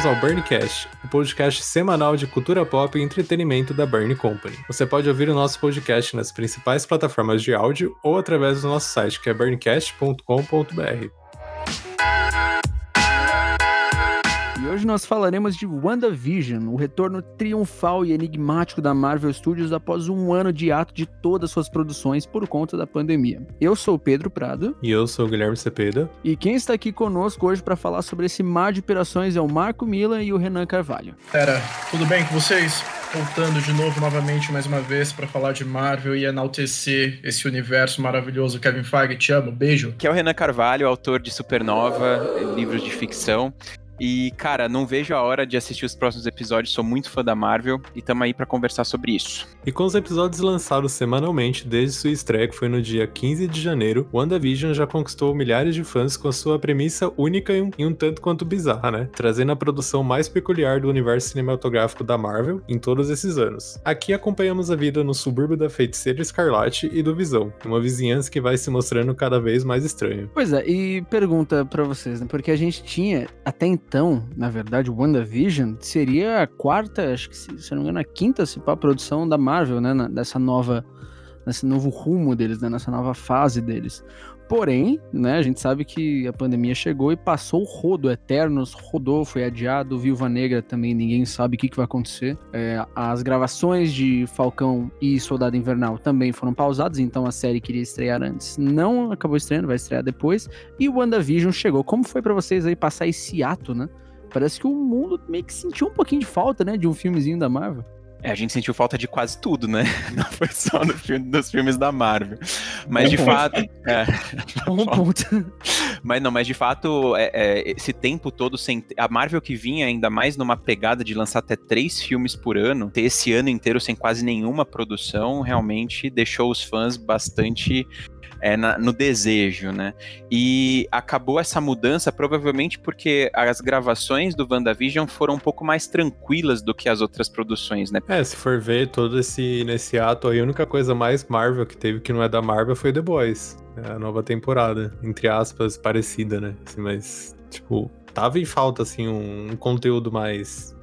bem-vindos ao Burncast, o podcast semanal de cultura pop e entretenimento da Burn Company. Você pode ouvir o nosso podcast nas principais plataformas de áudio ou através do nosso site, que é burncast.com.br. hoje nós falaremos de WandaVision, o retorno triunfal e enigmático da Marvel Studios após um ano de ato de todas suas produções por conta da pandemia. Eu sou o Pedro Prado. E eu sou o Guilherme Cepeda. E quem está aqui conosco hoje para falar sobre esse mar de operações é o Marco Mila e o Renan Carvalho. Pera, tudo bem com vocês? Voltando de novo, novamente, mais uma vez, para falar de Marvel e enaltecer esse universo maravilhoso. Kevin Feige, te amo, beijo. Que é o Renan Carvalho, autor de Supernova, livros de ficção. E, cara, não vejo a hora de assistir os próximos episódios, sou muito fã da Marvel e estamos aí para conversar sobre isso. E com os episódios lançados semanalmente desde sua estreia, que foi no dia 15 de janeiro, WandaVision já conquistou milhares de fãs com a sua premissa única e um, e um tanto quanto bizarra, né? Trazendo a produção mais peculiar do universo cinematográfico da Marvel em todos esses anos. Aqui acompanhamos a vida no subúrbio da feiticeira Escarlate e do Visão, uma vizinhança que vai se mostrando cada vez mais estranha. Pois é, e pergunta para vocês, né? Porque a gente tinha até então então, na verdade, o WandaVision seria a quarta, acho que se, se não me engano, a quinta se a produção da Marvel, né? dessa nova, nesse novo rumo deles, né, nessa nova fase deles. Porém, né, a gente sabe que a pandemia chegou e passou o rodo. Eternos rodou, foi adiado. Viúva Negra também, ninguém sabe o que, que vai acontecer. É, as gravações de Falcão e Soldado Invernal também foram pausadas, então a série queria estrear antes. Não acabou estreando, vai estrear depois. E o WandaVision chegou. Como foi para vocês aí passar esse ato, né? Parece que o mundo meio que sentiu um pouquinho de falta, né, de um filmezinho da Marvel. É, a gente sentiu falta de quase tudo, né? Não foi só no filme, nos filmes da Marvel. Mas de ponto. fato. É, um ponto. Mas não, mas de fato, é, é, esse tempo todo sem. A Marvel que vinha ainda mais numa pegada de lançar até três filmes por ano, ter esse ano inteiro sem quase nenhuma produção, realmente deixou os fãs bastante é, na, no desejo, né? E acabou essa mudança provavelmente porque as gravações do WandaVision foram um pouco mais tranquilas do que as outras produções, né? É, se for ver todo esse nesse ato aí, a única coisa mais Marvel que teve que não é da Marvel foi The Boys. É a nova temporada, entre aspas, parecida, né? Assim, mas, tipo, tava em falta, assim, um, um conteúdo mais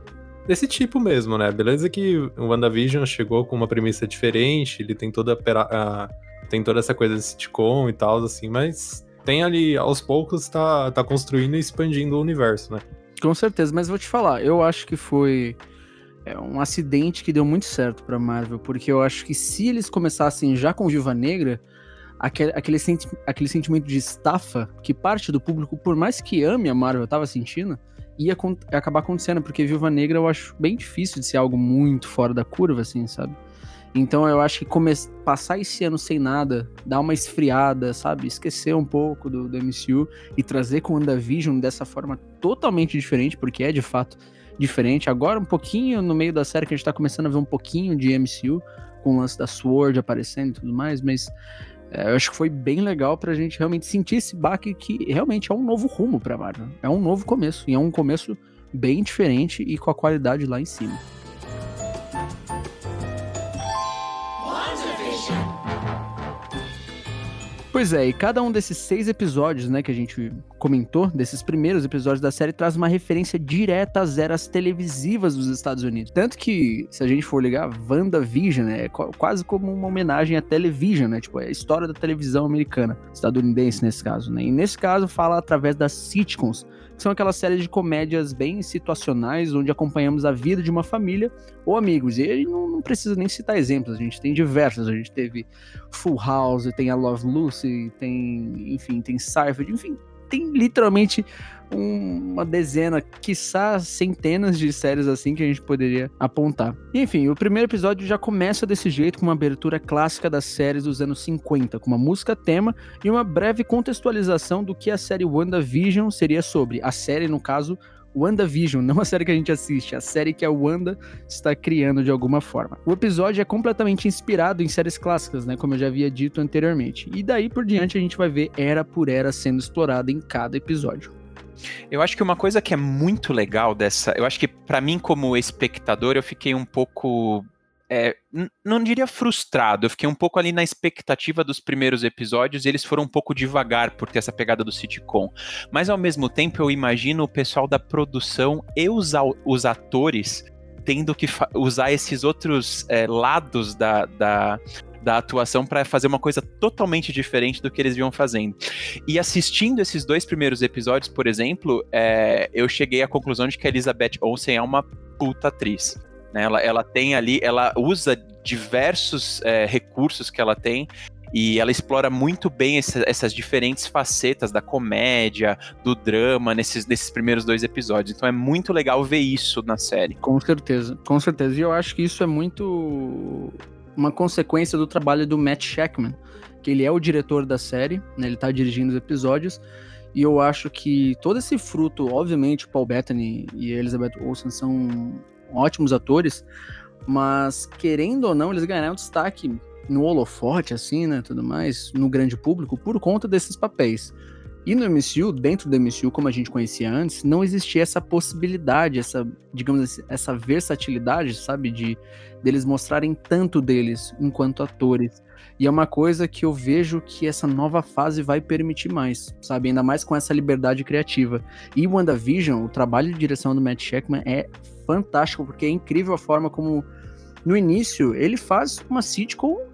desse tipo mesmo, né? Beleza que o WandaVision chegou com uma premissa diferente, ele tem toda a tem toda essa coisa de sitcom e tal, assim, mas tem ali, aos poucos, tá, tá construindo e expandindo o universo, né? Com certeza, mas vou te falar, eu acho que foi é, um acidente que deu muito certo pra Marvel, porque eu acho que se eles começassem já com Viva Negra, aquele, aquele, senti aquele sentimento de estafa que parte do público, por mais que ame a Marvel, tava sentindo, ia acabar acontecendo, porque Viúva Negra eu acho bem difícil de ser algo muito fora da curva, assim, sabe? Então eu acho que passar esse ano sem nada, dar uma esfriada, sabe? Esquecer um pouco do, do MCU e trazer com o WandaVision dessa forma totalmente diferente, porque é de fato diferente. Agora, um pouquinho no meio da série que a gente tá começando a ver um pouquinho de MCU, com o lance da Sword aparecendo e tudo mais, mas é, eu acho que foi bem legal pra gente realmente sentir esse baque que realmente é um novo rumo pra Marvel. É um novo começo, e é um começo bem diferente e com a qualidade lá em cima. Pois é, e cada um desses seis episódios, né, que a gente comentou, desses primeiros episódios da série, traz uma referência direta às eras televisivas dos Estados Unidos. Tanto que, se a gente for ligar, WandaVision é quase como uma homenagem à television, né? Tipo, é a história da televisão americana, estadunidense nesse caso, né? E nesse caso fala através das sitcoms, são aquelas séries de comédias bem situacionais, onde acompanhamos a vida de uma família ou amigos. E não, não precisa nem citar exemplos, a gente tem diversos. A gente teve Full House, tem a Love Lucy, tem, enfim, tem Seinfeld, enfim, tem literalmente uma dezena, quiçá centenas de séries assim que a gente poderia apontar. Enfim, o primeiro episódio já começa desse jeito, com uma abertura clássica das séries dos anos 50, com uma música tema e uma breve contextualização do que a série WandaVision seria sobre. A série, no caso, WandaVision, não a série que a gente assiste, a série que a Wanda está criando de alguma forma. O episódio é completamente inspirado em séries clássicas, né, como eu já havia dito anteriormente. E daí por diante a gente vai ver era por era sendo explorada em cada episódio. Eu acho que uma coisa que é muito legal dessa, eu acho que para mim como espectador eu fiquei um pouco é, não diria frustrado, eu fiquei um pouco ali na expectativa dos primeiros episódios e eles foram um pouco devagar por ter essa pegada do sitcom. Mas ao mesmo tempo eu imagino o pessoal da produção e os, os atores tendo que usar esses outros é, lados da, da, da atuação para fazer uma coisa totalmente diferente do que eles vinham fazendo. E assistindo esses dois primeiros episódios, por exemplo, é, eu cheguei à conclusão de que a Elizabeth Olsen é uma puta atriz. Né? Ela, ela tem ali, ela usa diversos é, recursos que ela tem e ela explora muito bem essa, essas diferentes facetas da comédia, do drama nesses, nesses primeiros dois episódios. Então é muito legal ver isso na série. Com certeza, com certeza. E eu acho que isso é muito uma consequência do trabalho do Matt Shackman, que ele é o diretor da série, né? ele tá dirigindo os episódios. E eu acho que todo esse fruto, obviamente, Paul Bettany e Elizabeth Olsen são ótimos atores, mas querendo ou não, eles ganharam destaque no holofote, assim, né, tudo mais, no grande público, por conta desses papéis. E no MCU, dentro do MCU, como a gente conhecia antes, não existia essa possibilidade, essa, digamos assim, essa versatilidade, sabe, de deles mostrarem tanto deles enquanto atores. E é uma coisa que eu vejo que essa nova fase vai permitir mais, sabe? Ainda mais com essa liberdade criativa. E WandaVision, o trabalho de direção do Matt Sheckman é fantástico, porque é incrível a forma como, no início, ele faz uma sitcom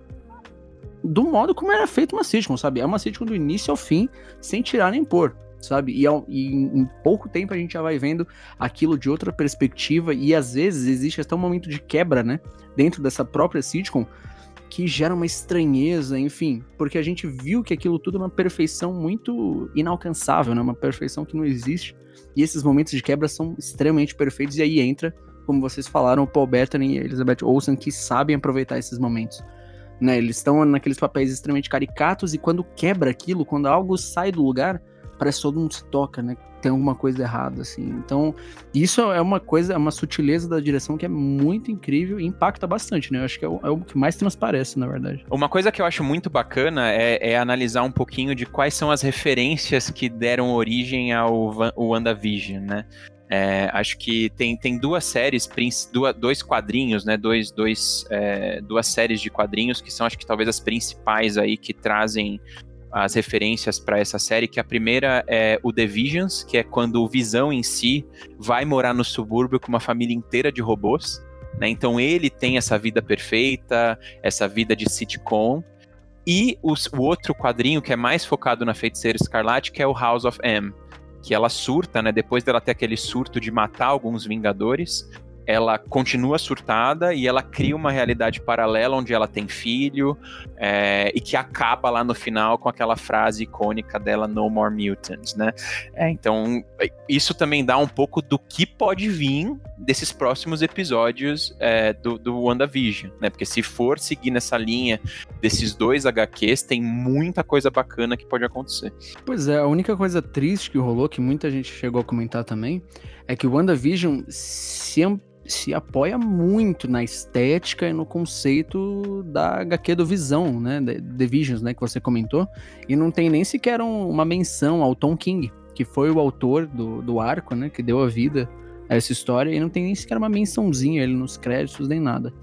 do modo como era feito uma sitcom, sabe? É uma sitcom do início ao fim, sem tirar nem pôr, sabe? E, e, em pouco tempo a gente já vai vendo aquilo de outra perspectiva e às vezes existe até um momento de quebra, né? Dentro dessa própria sitcom que gera uma estranheza, enfim, porque a gente viu que aquilo tudo é uma perfeição muito inalcançável, né? Uma perfeição que não existe. E esses momentos de quebra são extremamente perfeitos e aí entra, como vocês falaram, o Paul Bettany e a Elizabeth Olsen que sabem aproveitar esses momentos. Né, eles estão naqueles papéis extremamente caricatos e quando quebra aquilo, quando algo sai do lugar, parece que todo mundo se toca, né? Tem alguma coisa errada, assim. Então, isso é uma coisa, é uma sutileza da direção que é muito incrível e impacta bastante, né? Eu acho que é o, é o, que mais transparece, na verdade. Uma coisa que eu acho muito bacana é, é analisar um pouquinho de quais são as referências que deram origem ao WandaVision, né? É, acho que tem, tem duas séries, dois quadrinhos, né? Dois, dois, é, duas séries de quadrinhos que são, acho que talvez as principais aí que trazem as referências para essa série, que a primeira é o The Visions, que é quando o Visão em si vai morar no subúrbio com uma família inteira de robôs. Né? Então ele tem essa vida perfeita, essa vida de sitcom. E os, o outro quadrinho que é mais focado na feiticeira escarlate, que é o House of M, que ela surta, né? Depois dela ter aquele surto de matar alguns Vingadores, ela continua surtada e ela cria uma realidade paralela onde ela tem filho é, e que acaba lá no final com aquela frase icônica dela No More Mutants, né? É, então isso também dá um pouco do que pode vir desses próximos episódios é, do, do WandaVision, né? Porque se for seguir nessa linha desses dois HQs, tem muita coisa bacana que pode acontecer. Pois é, a única coisa triste que rolou, que muita gente chegou a comentar também, é que o WandaVision se se apoia muito na estética e no conceito da HQ do Visão, né? The Visions, né? Que você comentou. E não tem nem sequer um, uma menção ao Tom King, que foi o autor do, do arco, né? Que deu a vida a essa história. E não tem nem sequer uma mençãozinha ele nos créditos nem nada.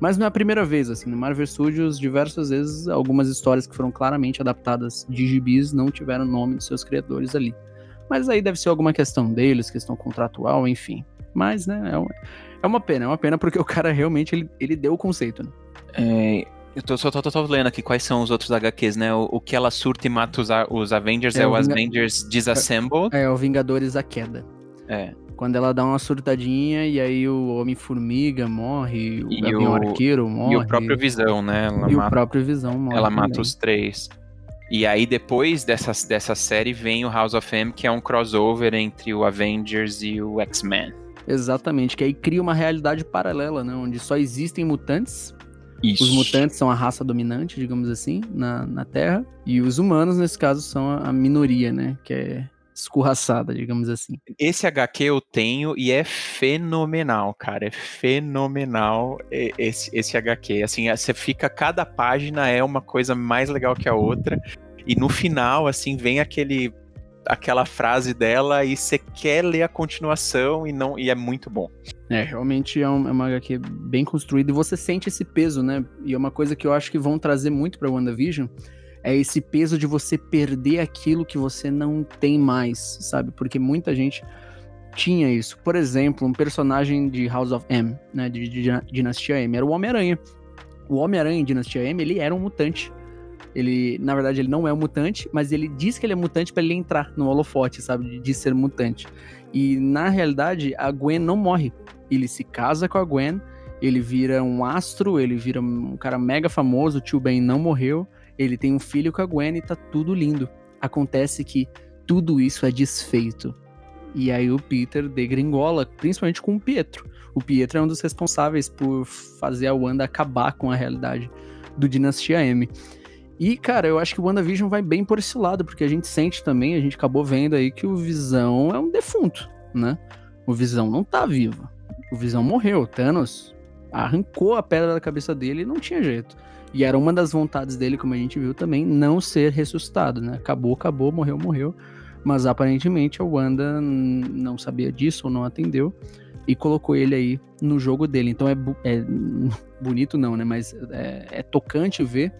Mas não é a primeira vez, assim, no Marvel Studios, diversas vezes, algumas histórias que foram claramente adaptadas de gibis não tiveram nome de seus criadores ali. Mas aí deve ser alguma questão deles, questão contratual, enfim. Mas, né, é uma, é uma pena, é uma pena porque o cara realmente, ele, ele deu o conceito, né? É, eu tô, só tô, tô, tô, lendo aqui quais são os outros HQs, né? O, o que ela surta e mata os, os Avengers é, é o, Avengers Disassembled. É, é, o Vingadores A Queda. É. Quando ela dá uma surtadinha e aí o Homem-Formiga morre, o Gavião Arqueiro morre. E o próprio Visão, né? Ela e mata, o próprio Visão morre. Ela também. mata os três. E aí, depois dessa, dessa série, vem o House of M, que é um crossover entre o Avengers e o X-Men. Exatamente, que aí cria uma realidade paralela, né? Onde só existem mutantes. Isso. Os mutantes são a raça dominante, digamos assim, na, na Terra. E os humanos, nesse caso, são a, a minoria, né? Que é escorraçada, digamos assim. Esse HQ eu tenho e é fenomenal, cara. É fenomenal esse, esse HQ. Assim, você fica, cada página é uma coisa mais legal que a outra. E no final, assim, vem aquele aquela frase dela e você quer ler a continuação e não e é muito bom. É, realmente é, um, é uma HQ bem construída e você sente esse peso, né? E é uma coisa que eu acho que vão trazer muito pra WandaVision, é esse peso de você perder aquilo que você não tem mais, sabe? Porque muita gente tinha isso. Por exemplo, um personagem de House of M, né, de, de, de Dinastia M, era o Homem-Aranha. O Homem-Aranha em Dinastia M, ele era um mutante. Ele, na verdade, ele não é um mutante, mas ele diz que ele é mutante para ele entrar no holofote, sabe, de, de ser mutante. E na realidade, a Gwen não morre. Ele se casa com a Gwen, ele vira um astro, ele vira um cara mega famoso, o tio Ben não morreu, ele tem um filho com a Gwen e tá tudo lindo. Acontece que tudo isso é desfeito e aí o Peter degringola, principalmente com o Pietro. O Pietro é um dos responsáveis por fazer a Wanda acabar com a realidade do Dinastia M. E, cara, eu acho que o WandaVision vai bem por esse lado, porque a gente sente também, a gente acabou vendo aí que o Visão é um defunto, né? O Visão não tá vivo. O Visão morreu. Thanos arrancou a pedra da cabeça dele e não tinha jeito. E era uma das vontades dele, como a gente viu também, não ser ressuscitado, né? Acabou, acabou, morreu, morreu. Mas aparentemente a Wanda não sabia disso ou não atendeu e colocou ele aí no jogo dele. Então é, é bonito não, né? Mas é, é, tocante ver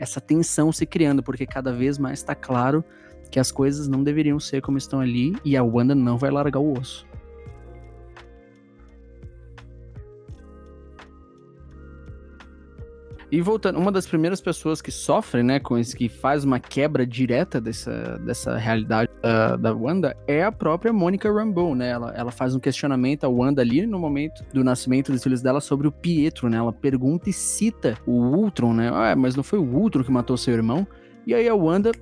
essa tensão se criando, porque cada vez mais está claro que as coisas não deveriam ser como estão ali e a Wanda não vai largar o osso. E voltando, uma das primeiras pessoas que sofre, né, com isso, que faz uma quebra direta dessa, dessa realidade da, da Wanda é a própria Mônica Rambeau, né? Ela, ela faz um questionamento à Wanda ali no momento do nascimento dos filhos dela sobre o Pietro, né? Ela pergunta e cita o Ultron, né? Ah, mas não foi o Ultron que matou seu irmão? E aí a Wanda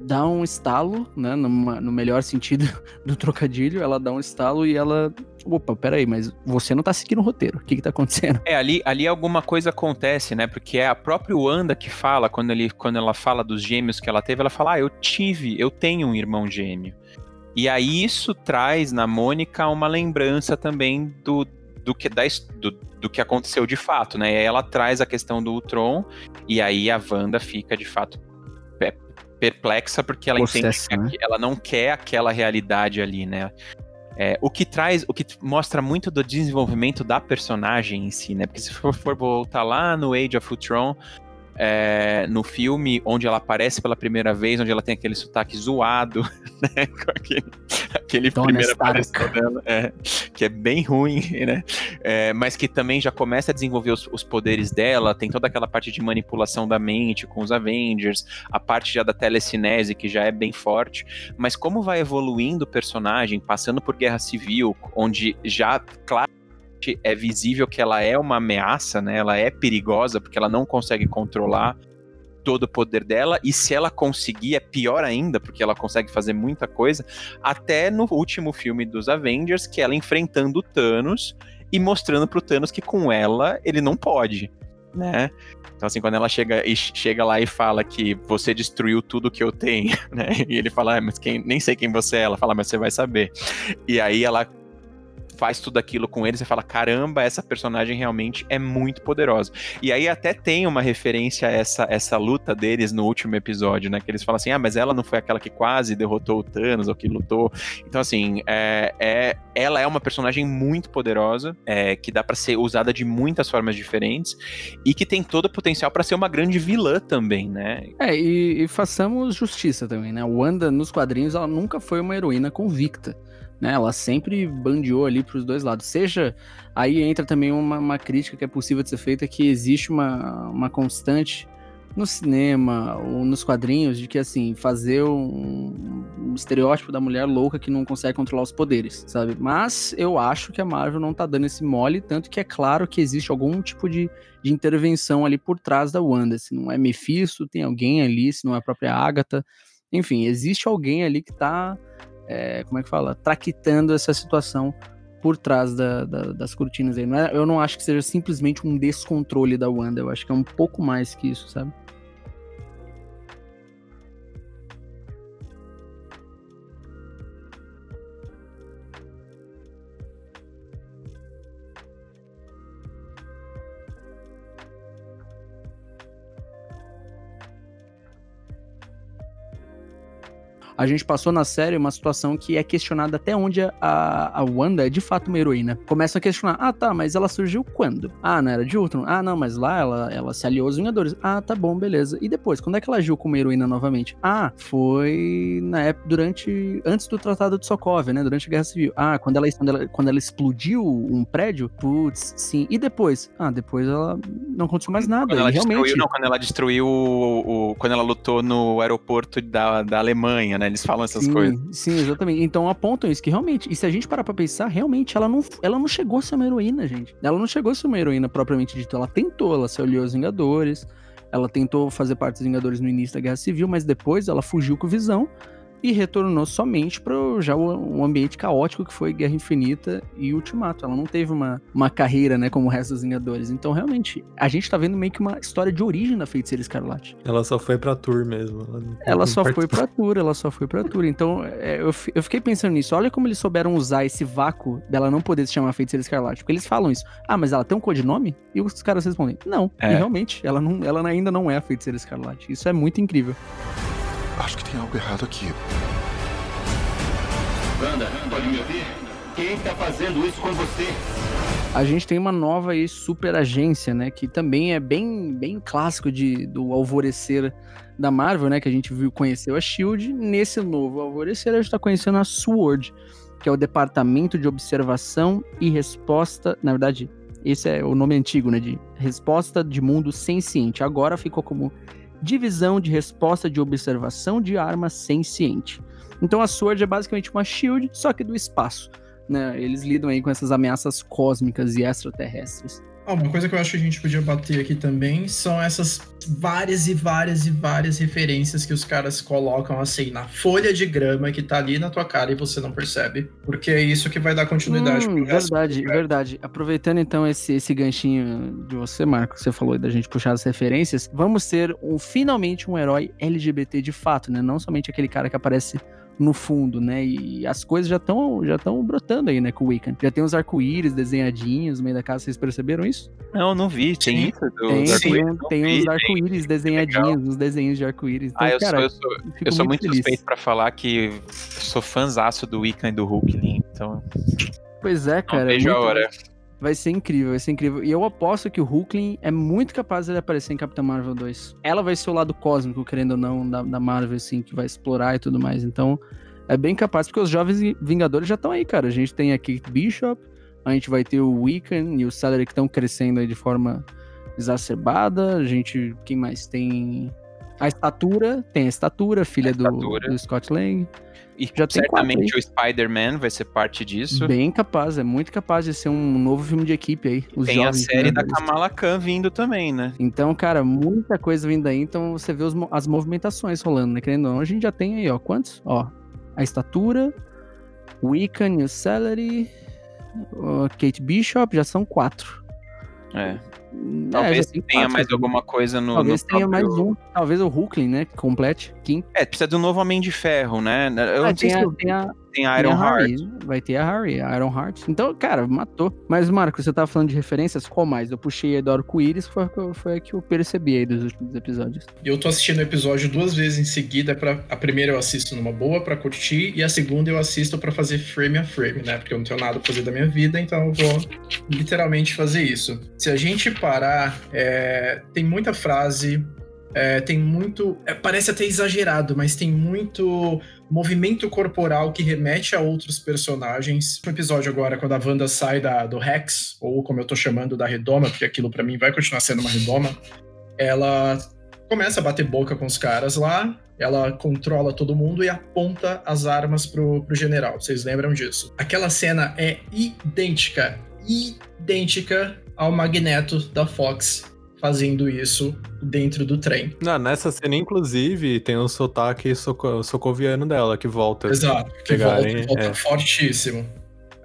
dá um estalo, né? Numa, no melhor sentido do trocadilho, ela dá um estalo e ela. Opa, peraí, mas você não tá seguindo o roteiro. O que que tá acontecendo? É, ali, ali alguma coisa acontece, né? Porque é a própria Wanda que fala, quando, ele, quando ela fala dos gêmeos que ela teve, ela fala: Ah, eu tive, eu tenho um irmão gêmeo. E aí isso traz na Mônica uma lembrança também do, do que, da, do, do, que aconteceu de fato, né? E aí ela traz a questão do Ultron, e aí a Wanda fica de fato perplexa porque ela entende que né? ela não quer aquela realidade ali, né? É, o que traz, o que mostra muito do desenvolvimento da personagem em si, né? Porque se for, for voltar lá no Age of Ultron, é, no filme onde ela aparece pela primeira vez, onde ela tem aquele sotaque zoado, né? Com aquele, aquele primeiro aparição dela, é, que é bem ruim, né? É, mas que também já começa a desenvolver os, os, poderes dela, tem toda aquela parte de manipulação da mente com os Avengers, a parte já da telecinese, que já é bem forte, mas como vai evoluindo o personagem, passando por Guerra Civil, onde já, claro, é visível que ela é uma ameaça, né? Ela é perigosa porque ela não consegue controlar todo o poder dela, e se ela conseguir, é pior ainda, porque ela consegue fazer muita coisa, até no último filme dos Avengers, que ela enfrentando o Thanos e mostrando pro Thanos que com ela ele não pode, né? Então, assim, quando ela chega, chega lá e fala que você destruiu tudo que eu tenho, né? E ele fala, ah, mas quem, nem sei quem você é. Ela fala, mas você vai saber. E aí ela faz tudo aquilo com ele, você fala: caramba, essa personagem realmente é muito poderosa. E aí até tem uma referência a essa, essa luta deles no último episódio, né? Que eles falam assim: ah, mas ela não foi aquela que quase derrotou o Thanos ou que lutou. Então, assim, é, é ela é uma personagem muito poderosa, é, que dá para ser usada de muitas formas diferentes e que tem todo o potencial para ser uma grande vilã também, né? É, e, e façamos justiça também, né? Wanda nos quadrinhos ela nunca foi uma heroína convicta né? Ela sempre bandeou ali para os dois lados. Seja aí entra também uma, uma, crítica que é possível de ser feita que existe uma, uma constante no cinema ou nos quadrinhos de que assim fazer um, um, estereótipo da mulher louca que não consegue controlar os poderes, sabe? Mas eu acho que a Marvel não tá dando esse mole, tanto que é claro que existe algum tipo de, de intervenção ali por trás da Wanda. Se não é Mephisto, tem alguém ali, se não é a própria Agatha. Enfim, existe alguém ali que tá é, como é que fala, traquitando essa situação por trás da, da, das cortinas aí. Não é, eu não acho que seja simplesmente um descontrole da Wanda, eu acho que é um pouco mais que isso, sabe? A gente passou na série uma situação que é questionada até onde a, a Wanda é de fato uma heroína. Começam a questionar, ah tá, mas ela surgiu quando? Ah, na Era de Ultron? Ah não, mas lá ela, ela se aliou aos Vingadores. Ah, tá bom, beleza. E depois, quando é que ela agiu como heroína novamente? Ah, foi na época, durante, antes do Tratado de Sokovia, né, durante a Guerra Civil. Ah, quando ela, quando ela, quando ela explodiu um prédio? Putz, sim. E depois? Ah, depois ela não aconteceu mais nada. Quando ela realmente... destruiu, não, quando ela destruiu o, o, quando ela lutou no aeroporto da, da Alemanha, né? Eles falam essas sim, coisas. Sim, exatamente. Então apontam isso, que realmente, e se a gente parar pra pensar, realmente ela não, ela não chegou a ser uma heroína, gente. Ela não chegou a ser uma heroína propriamente dita. Ela tentou, ela se olhou aos Vingadores, ela tentou fazer parte dos Vingadores no início da Guerra Civil, mas depois ela fugiu com visão e retornou somente para já o, ambiente caótico que foi Guerra Infinita e Ultimato. Ela não teve uma, uma carreira, né, como o resto dos Vingadores. Então, realmente, a gente tá vendo meio que uma história de origem da Feiticeira Escarlate. Ela só foi pra tour mesmo. Ela, ela só foi pra tour, ela só foi pra tour. Então, é, eu, eu fiquei pensando nisso. Olha como eles souberam usar esse vácuo dela não poder se chamar Feiticeira Escarlate. Porque eles falam isso. Ah, mas ela tem um codinome? E os caras respondem, não. É. E realmente, ela, não, ela ainda não é a Feiticeira Escarlate. Isso é muito incrível. Acho que tem algo errado aqui. Wanda, pode me ouvir? Quem tá fazendo isso com você? A gente tem uma nova aí super agência, né? Que também é bem, bem clássico de, do alvorecer da Marvel, né? Que a gente viu, conheceu a SHIELD. Nesse novo alvorecer, a gente tá conhecendo a SWORD, que é o Departamento de Observação e Resposta. Na verdade, esse é o nome antigo, né? De Resposta de Mundo Senciente. Agora ficou como Divisão de Resposta de Observação de Arma Senciente. Então a Sword é basicamente uma shield, só que do espaço. Né? Eles lidam aí com essas ameaças cósmicas e extraterrestres. Ah, uma coisa que eu acho que a gente podia bater aqui também são essas várias e várias e várias referências que os caras colocam assim na folha de grama que tá ali na tua cara e você não percebe. Porque é isso que vai dar continuidade hum, Verdade, verdade. Aproveitando então esse, esse ganchinho de você, Marco, que você falou da gente puxar as referências, vamos ter um, finalmente um herói LGBT de fato, né? Não somente aquele cara que aparece no fundo, né? E as coisas já estão já estão brotando aí, né, com o Wiccan. Já tem os arco-íris desenhadinhos no meio da casa, vocês perceberam isso? Não, não vi. Tem isso? Tem, tem, um, tem uns arco-íris desenhadinhos, uns desenhos de arco-íris. Então, ah, eu cara, sou, eu sou, eu sou muito, muito suspeito pra falar que sou fãzaço do Wiccan e do Hulk, então... Pois é, cara. Não vejo muito... a hora. Vai ser incrível, vai ser incrível. E eu aposto que o Hulkling é muito capaz de aparecer em Capitã Marvel 2. Ela vai ser o lado cósmico, querendo ou não, da, da Marvel, assim, que vai explorar e tudo mais. Então, é bem capaz, porque os jovens Vingadores já estão aí, cara. A gente tem a Kate Bishop, a gente vai ter o Wiccan e o Celery que estão crescendo aí de forma exacerbada. A gente, quem mais tem? A estatura, tem a estatura, filha a estatura. Do, do Scott Lang. E já certamente o Spider-Man vai ser parte disso. Bem capaz, é muito capaz de ser um novo filme de equipe aí. Os tem a série da Kamala Khan vindo também, né? Então, cara, muita coisa vindo aí. Então você vê os, as movimentações rolando, né? Querendo ou não, a gente já tem aí, ó. Quantos? Ó, a estatura, Wiccan o Celery, Kate Bishop, já são quatro. É. é talvez é, tenha mais alguma coisa no. Talvez no tenha próprio... mais um. Talvez o Hulkling, né? Complete. Quem... É, precisa de um novo Homem de Ferro, né? Eu ah, tem, a, tem, a, tem a Iron Heart. Vai ter a Harry, a Iron Heart. Então, cara, matou. Mas, Marco, você tava falando de referências? Qual mais? Eu puxei a do Arco-Íris, foi, foi a que eu percebi aí dos últimos episódios. Eu tô assistindo o episódio duas vezes em seguida. Pra, a primeira eu assisto numa boa pra curtir, e a segunda eu assisto pra fazer frame a frame, né? Porque eu não tenho nada pra fazer da minha vida, então eu vou literalmente fazer isso. Se a gente parar, é, tem muita frase é, tem muito. É, parece até exagerado, mas tem muito movimento corporal que remete a outros personagens. No episódio agora, quando a Wanda sai da, do Rex, ou como eu tô chamando da Redoma, porque aquilo para mim vai continuar sendo uma Redoma, ela começa a bater boca com os caras lá, ela controla todo mundo e aponta as armas pro, pro general. Vocês lembram disso? Aquela cena é idêntica, idêntica ao Magneto da Fox fazendo isso dentro do trem. Não, nessa cena, inclusive, tem um sotaque soco socoviano dela que volta. Exato, que volta, volta é. fortíssimo.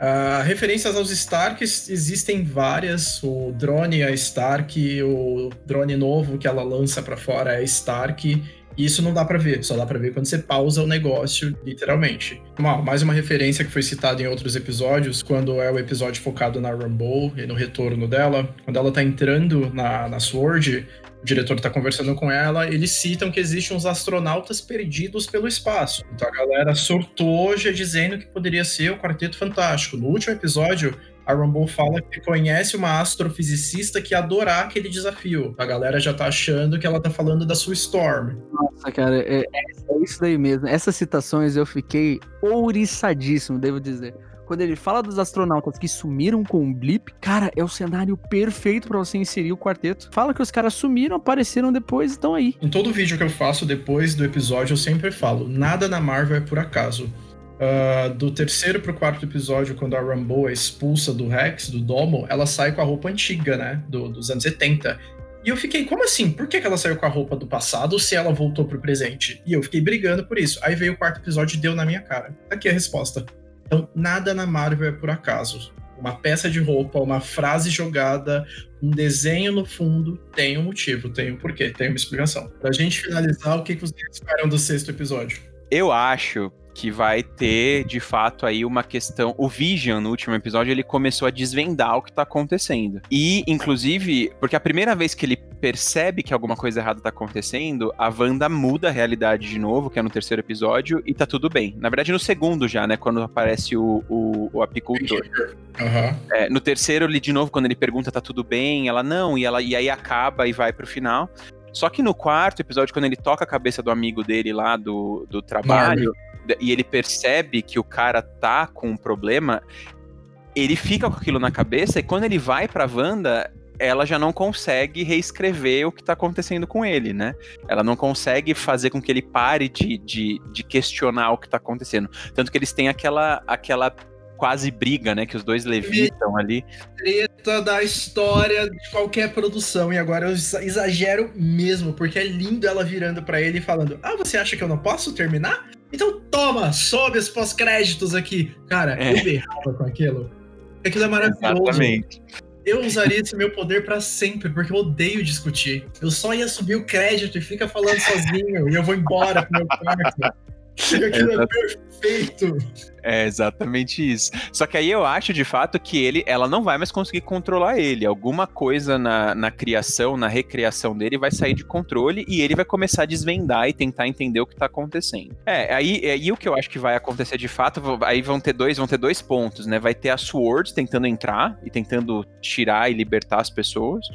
Uh, referências aos Starks existem várias. O drone é Stark, o drone novo que ela lança para fora é Stark. Isso não dá para ver, só dá para ver quando você pausa o negócio, literalmente. Mais uma referência que foi citada em outros episódios, quando é o episódio focado na Rumble e no retorno dela, quando ela tá entrando na, na Sword, o diretor está conversando com ela, eles citam que existem uns astronautas perdidos pelo espaço. Então a galera surtou já dizendo que poderia ser o Quarteto Fantástico. No último episódio, a Rumble fala que conhece uma astrofisicista que adorar aquele desafio. A galera já tá achando que ela tá falando da sua Storm. Nossa, cara, é, é isso daí mesmo. Essas citações eu fiquei ouriçadíssimo, devo dizer quando ele fala dos astronautas que sumiram com um blip, cara, é o cenário perfeito para você inserir o quarteto. Fala que os caras sumiram, apareceram depois e estão aí. Em todo vídeo que eu faço depois do episódio, eu sempre falo: nada na Marvel é por acaso. Uh, do terceiro pro quarto episódio, quando a Rambo é expulsa do Rex, do Domo, ela sai com a roupa antiga, né? Do, dos anos 70. E eu fiquei, como assim? Por que, que ela saiu com a roupa do passado se ela voltou pro presente? E eu fiquei brigando por isso. Aí veio o quarto episódio e deu na minha cara. Aqui a resposta. Então, nada na Marvel é por acaso. Uma peça de roupa, uma frase jogada, um desenho no fundo tem um motivo, tem um porquê, tem uma explicação. Pra gente finalizar, o que, que vocês esperam do sexto episódio? Eu acho que vai ter, de fato, aí uma questão. O Vision, no último episódio, ele começou a desvendar o que tá acontecendo. E, inclusive, porque a primeira vez que ele percebe que alguma coisa errada tá acontecendo, a Wanda muda a realidade de novo, que é no terceiro episódio, e tá tudo bem. Na verdade, no segundo já, né? Quando aparece o, o, o apicultor. Uhum. É, no terceiro, ele, de novo, quando ele pergunta tá tudo bem, ela não, e, ela, e aí acaba e vai pro final. Só que no quarto episódio, quando ele toca a cabeça do amigo dele lá do, do trabalho, e ele percebe que o cara tá com um problema, ele fica com aquilo na cabeça e quando ele vai pra Wanda, ela já não consegue reescrever o que tá acontecendo com ele, né? Ela não consegue fazer com que ele pare de, de, de questionar o que tá acontecendo. Tanto que eles têm aquela, aquela quase briga, né? Que os dois levitam ali. Treta da história de qualquer produção. E agora eu exagero mesmo, porque é lindo ela virando para ele e falando: Ah, você acha que eu não posso terminar? Então toma, sobe os pós-créditos aqui. Cara, é. eu berrava com aquilo. Aquilo é maravilhoso. Exatamente. Eu usaria esse meu poder para sempre, porque eu odeio discutir. Eu só ia subir o crédito e fica falando sozinho, e eu vou embora pro meu quarto. Aquilo é perfeito. É exatamente isso. Só que aí eu acho de fato que ele, ela não vai mais conseguir controlar ele. Alguma coisa na, na criação, na recriação dele vai sair de controle e ele vai começar a desvendar e tentar entender o que tá acontecendo. É, aí, aí o que eu acho que vai acontecer de fato, aí vão ter dois, vão ter dois pontos, né? Vai ter a Swords tentando entrar e tentando tirar e libertar as pessoas.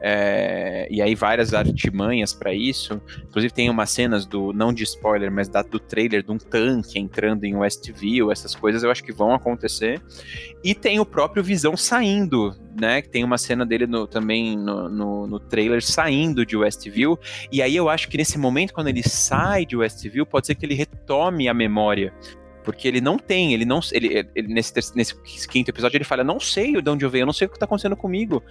É, e aí várias artimanhas para isso. Inclusive tem umas cenas do, não de spoiler, mas da, do trailer de um tanque entrando em Westview, essas coisas eu acho que vão acontecer. E tem o próprio Visão saindo, né? Tem uma cena dele no, também no, no, no, trailer saindo de Westview. E aí eu acho que nesse momento, quando ele sai de Westview, pode ser que ele retome a memória porque ele não tem, ele não, ele, ele nesse, nesse, quinto episódio ele fala, não sei de onde eu venho, eu não sei o que está acontecendo comigo.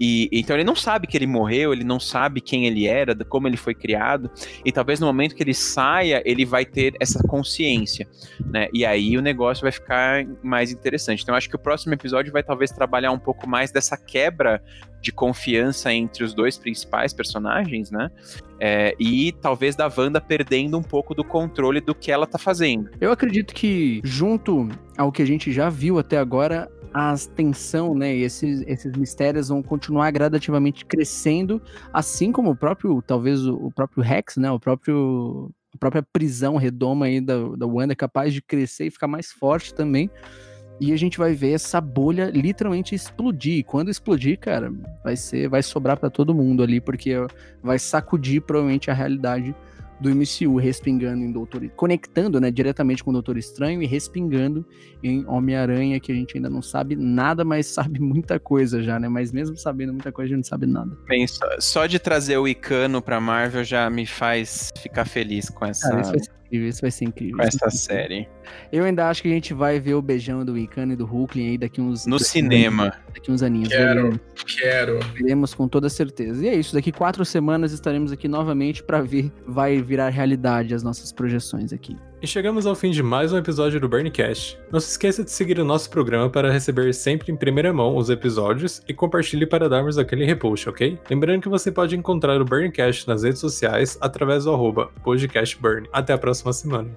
E então ele não sabe que ele morreu, ele não sabe quem ele era, como ele foi criado, e talvez no momento que ele saia, ele vai ter essa consciência, né? E aí o negócio vai ficar mais interessante. Então acho que o próximo episódio vai talvez trabalhar um pouco mais dessa quebra de confiança entre os dois principais personagens, né? É, e talvez da Wanda perdendo um pouco do controle do que ela tá fazendo. Eu acredito que, junto ao que a gente já viu até agora, a tensão, né, esses, esses mistérios vão continuar gradativamente crescendo, assim como o próprio, talvez o, o próprio Rex, né, o próprio a própria prisão redoma aí da, da Wanda é capaz de crescer e ficar mais forte também. E a gente vai ver essa bolha literalmente explodir. E quando explodir, cara, vai ser, vai sobrar para todo mundo ali, porque vai sacudir provavelmente a realidade do MCU respingando em Doutor conectando, né, diretamente com o Doutor Estranho e respingando em Homem-Aranha, que a gente ainda não sabe nada, mas sabe muita coisa já, né? Mas mesmo sabendo muita coisa, a gente não sabe nada. Bem, só, só de trazer o Icano pra Marvel já me faz ficar feliz com essa. Cara, incrível, isso vai ser incrível. Com essa série. Eu ainda acho que a gente vai ver o beijão do Icano e do Hulkling aí daqui uns. No cinema. Daqui uns aninhos. Quero, veremos. quero. Veremos com toda certeza. E é isso, daqui quatro semanas estaremos aqui novamente para ver, vai virar realidade as nossas projeções aqui. E chegamos ao fim de mais um episódio do Burncast. Não se esqueça de seguir o nosso programa para receber sempre em primeira mão os episódios e compartilhe para darmos aquele repost, ok? Lembrando que você pode encontrar o Burncast nas redes sociais através do arroba podcastburn. Até a próxima semana.